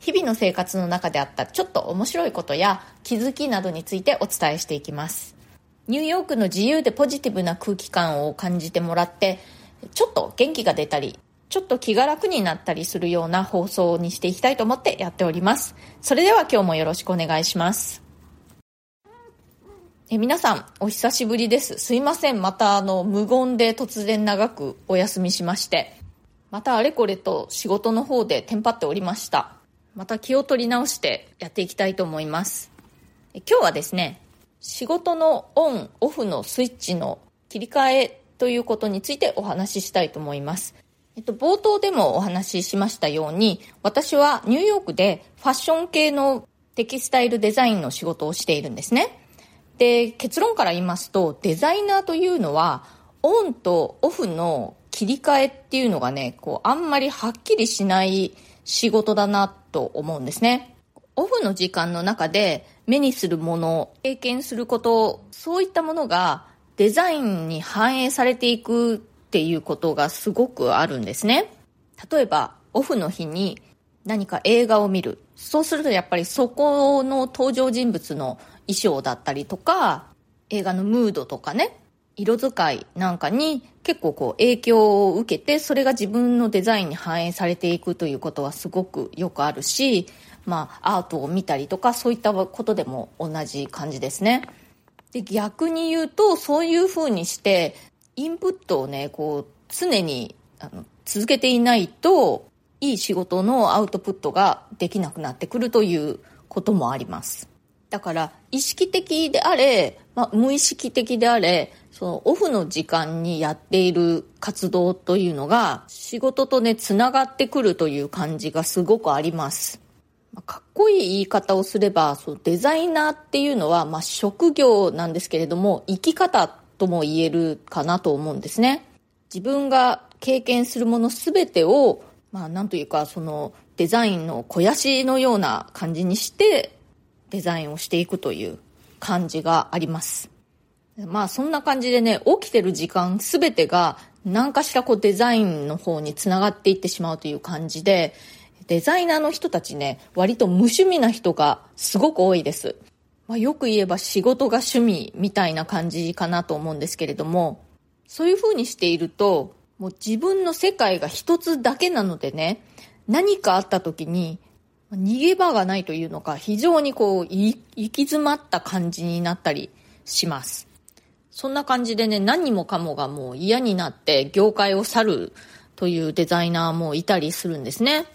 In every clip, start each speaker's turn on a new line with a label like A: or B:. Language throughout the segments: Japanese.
A: 日々の生活の中であったちょっと面白いことや気づきなどについてお伝えしていきます。ニューヨークの自由でポジティブな空気感を感じてもらって、ちょっと元気が出たり、ちょっと気が楽になったりするような放送にしていきたいと思ってやっております。それでは今日もよろしくお願いします。え皆さん、お久しぶりです。すいません。また、あの、無言で突然長くお休みしまして、またあれこれと仕事の方でテンパっておりました。また気を取り直してやっていきたいと思います。今日はですね、仕事のオン、オフのスイッチの切り替えということについてお話ししたいと思います。えっと、冒頭でもお話ししましたように、私はニューヨークでファッション系のテキスタイルデザインの仕事をしているんですね。で、結論から言いますと、デザイナーというのは、オンとオフの切り替えっていうのがね、こう、あんまりはっきりしない仕事だなと思うんですね。オフの時間の中で目にするもの、経験すること、そういったものがデザインに反映されていくっていうことがすごくあるんですね。例えば、オフの日に何か映画を見る。そうするとやっぱりそこの登場人物の衣装だったりとか、映画のムードとかね、色使いなんかに結構こう影響を受けて、それが自分のデザインに反映されていくということはすごくよくあるし、まあアートを見たりとかそういったことでも同じ感じですね。で、逆に言うと、そういう風にして、インプットをね、こう、常にあの続けていないと、いい仕事のアウトプットができなくなってくるということもあります。だから意識的であれ、まあ、無意識的であれそのオフの時間にやっている活動というのが仕事とねつながってくるという感じがすごくあります。まあ、かっこいい言い方をすればそうデザイナーっていうのは、まあ、職業なんですけれども生き方とも言えるかなと思うんですね。自分が経験するもの全てをまあなんというかそのデザインの肥やしのような感じにしてデザインをしていくという感じがあります。まあそんな感じでね、起きてる時間すべてが何かしらこうデザインの方につながっていってしまうという感じで、デザイナーの人たちね、割と無趣味な人がすごく多いです。まあ、よく言えば仕事が趣味みたいな感じかなと思うんですけれども、そういう風にしていると、もう自分の世界が一つだけなのでね、何かあった時に逃げ場がないというのか、非常にこう、行き詰まった感じになったりします。そんな感じでね、何もかもがもう嫌になって業界を去るというデザイナーもいたりするんですね。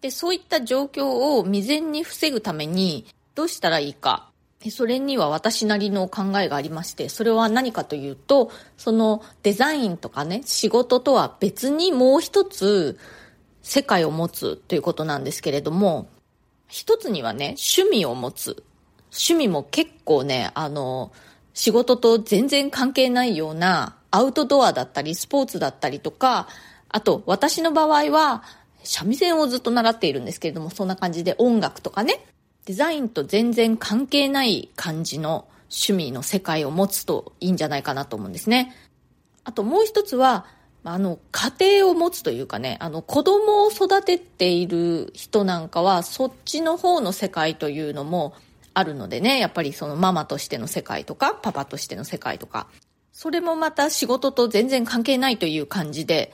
A: で、そういった状況を未然に防ぐためにどうしたらいいか。それには私なりの考えがありまして、それは何かというと、そのデザインとかね、仕事とは別にもう一つ世界を持つということなんですけれども、一つにはね、趣味を持つ。趣味も結構ね、あの、仕事と全然関係ないようなアウトドアだったり、スポーツだったりとか、あと私の場合は三味線をずっと習っているんですけれども、そんな感じで音楽とかね、デザインと全然関係ない感じの趣味の世界を持つといいんじゃないかなと思うんですね。あともう一つは、あの、家庭を持つというかね、あの、子供を育てている人なんかは、そっちの方の世界というのもあるのでね、やっぱりそのママとしての世界とか、パパとしての世界とか、それもまた仕事と全然関係ないという感じで、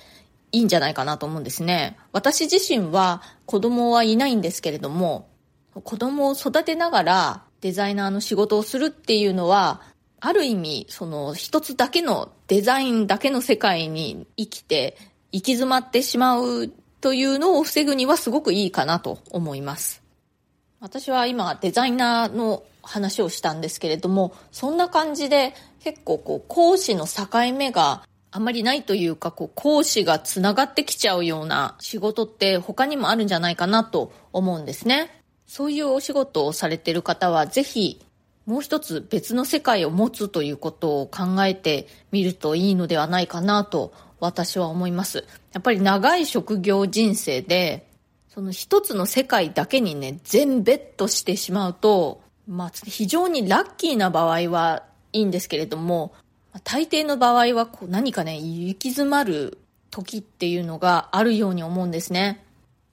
A: いいんじゃないかなと思うんですね。私自身は子供はいないんですけれども、子供を育てながらデザイナーの仕事をするっていうのは、ある意味、その一つだけのデザインだけの世界に生きて、行き詰まってしまうというのを防ぐにはすごくいいかなと思います。私は今デザイナーの話をしたんですけれども、そんな感じで結構こう講師の境目があまりないというか、こう講師がつながってきちゃうような仕事って他にもあるんじゃないかなと思うんですね。そういうお仕事をされてる方はぜひもう一つ別の世界を持つということを考えてみるといいのではないかなと私は思います。やっぱり長い職業人生で、その一つの世界だけにね、全ベットしてしまうと、まあ、非常にラッキーな場合はいいんですけれども、大抵の場合はこう何かね、行き詰まる時っていうのがあるように思うんですね。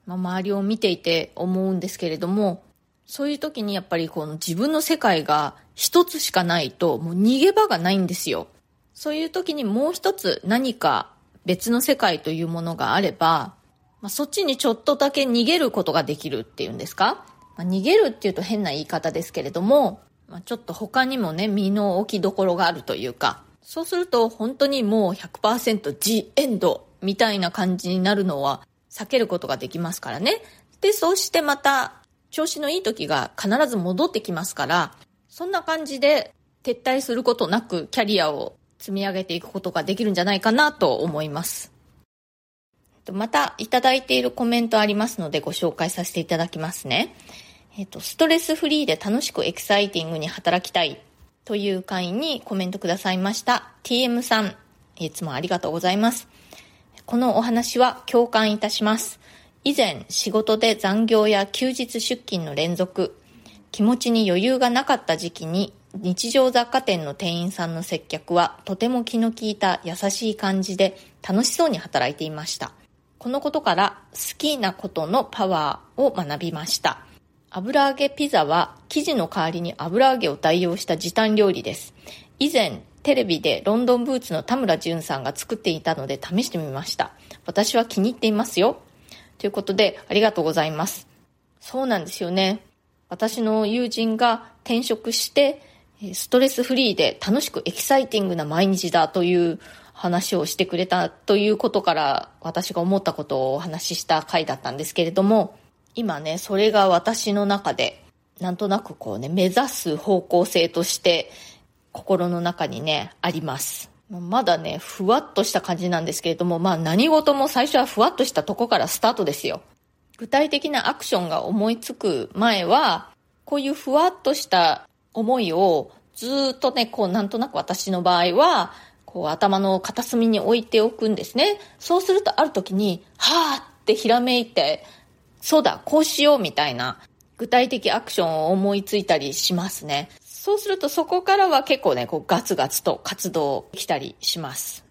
A: まあ、周りを見ていて思うんですけれども、そういう時にやっぱりこの自分の世界が一つしかないともう逃げ場がないんですよ。そういう時にもう一つ何か別の世界というものがあれば、まあ、そっちにちょっとだけ逃げることができるっていうんですか、まあ、逃げるっていうと変な言い方ですけれども、まあ、ちょっと他にもね、身の置きどころがあるというか、そうすると本当にもう100%ジエンドみたいな感じになるのは避けることができますからね。で、そうしてまた調子のいい時が必ず戻ってきますから、そんな感じで撤退することなくキャリアを積み上げていくことができるんじゃないかなと思います。またいただいているコメントありますのでご紹介させていただきますね。えっと、ストレスフリーで楽しくエキサイティングに働きたいという会員にコメントくださいました TM さん、いつもありがとうございます。このお話は共感いたします。以前仕事で残業や休日出勤の連続、気持ちに余裕がなかった時期に日常雑貨店の店員さんの接客はとても気の利いた優しい感じで楽しそうに働いていました。このことから好きなことのパワーを学びました。油揚げピザは生地の代わりに油揚げを代用した時短料理です。以前テレビでロンドンブーツの田村淳さんが作っていたので試してみました。私は気に入っていますよ。ということで、ありがとうございます。そうなんですよね。私の友人が転職して、ストレスフリーで楽しくエキサイティングな毎日だという話をしてくれたということから私が思ったことをお話しした回だったんですけれども、今ね、それが私の中でなんとなくこうね、目指す方向性として心の中にね、あります。まだね、ふわっとした感じなんですけれども、まあ何事も最初はふわっとしたとこからスタートですよ。具体的なアクションが思いつく前は、こういうふわっとした思いをずっとね、こうなんとなく私の場合は、こう頭の片隅に置いておくんですね。そうするとある時に、はーってひらめいて、そうだ、こうしようみたいな具体的アクションを思いついたりしますね。そうするとそこからは結構ね、こうガツガツと活動来たりします。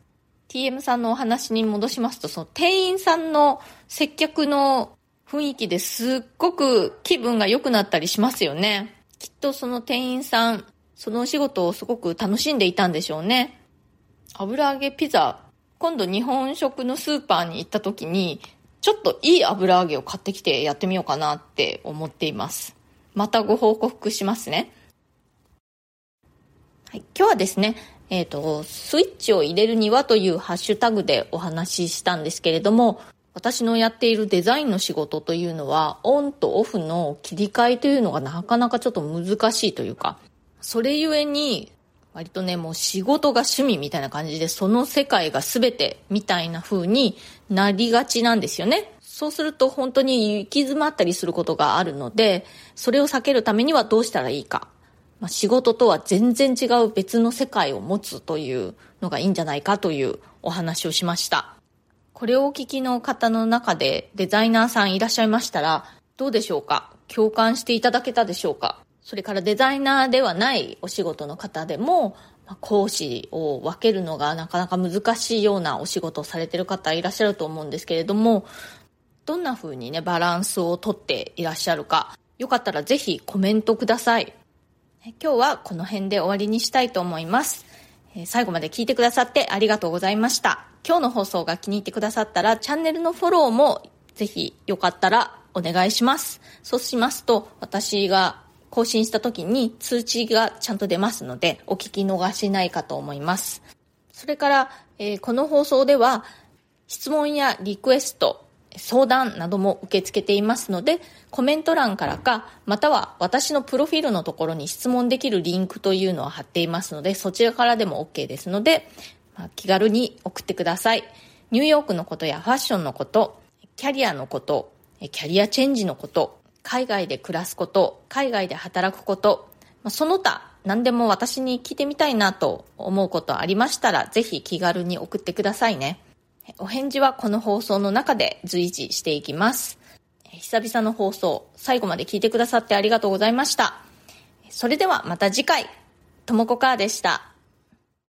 A: TM さんのお話に戻しますと、その店員さんの接客の雰囲気ですっごく気分が良くなったりしますよね。きっとその店員さん、そのお仕事をすごく楽しんでいたんでしょうね。油揚げピザ、今度日本食のスーパーに行った時に、ちょっといい油揚げを買ってきてやってみようかなって思っています。またご報告しますね。はい、今日はですね、えっ、ー、と、スイッチを入れるにはというハッシュタグでお話ししたんですけれども、私のやっているデザインの仕事というのは、オンとオフの切り替えというのがなかなかちょっと難しいというか、それゆえに、割とね、もう仕事が趣味みたいな感じで、その世界が全てみたいな風になりがちなんですよね。そうすると本当に行き詰まったりすることがあるので、それを避けるためにはどうしたらいいか。まあ、仕事とは全然違う別の世界を持つというのがいいんじゃないかというお話をしました。これをお聞きの方の中でデザイナーさんいらっしゃいましたら、どうでしょうか？共感していただけたでしょうか？それからデザイナーではないお仕事の方でも、講師を分けるのがなかなか難しいようなお仕事をされてる方いらっしゃると思うんですけれども、どんな風にね、バランスをとっていらっしゃるか、よかったらぜひコメントください。今日はこの辺で終わりにしたいと思います。最後まで聞いてくださってありがとうございました。今日の放送が気に入ってくださったら、チャンネルのフォローもぜひよかったらお願いします。そうしますと、私が更新した時に通知がちゃんと出ますので、お聞き逃しないかと思います。それから、えー、この放送では、質問やリクエスト、相談なども受け付けていますので、コメント欄からか、または私のプロフィールのところに質問できるリンクというのを貼っていますので、そちらからでも OK ですので、まあ、気軽に送ってください。ニューヨークのことやファッションのこと、キャリアのこと、キャリアチェンジのこと、海外で暮らすこと海外で働くことその他何でも私に聞いてみたいなと思うことありましたらぜひ気軽に送ってくださいねお返事はこの放送の中で随時していきます。久々の放送最後まで聞いてくださってありがとうございました。それではまた次回。ともこかーでした。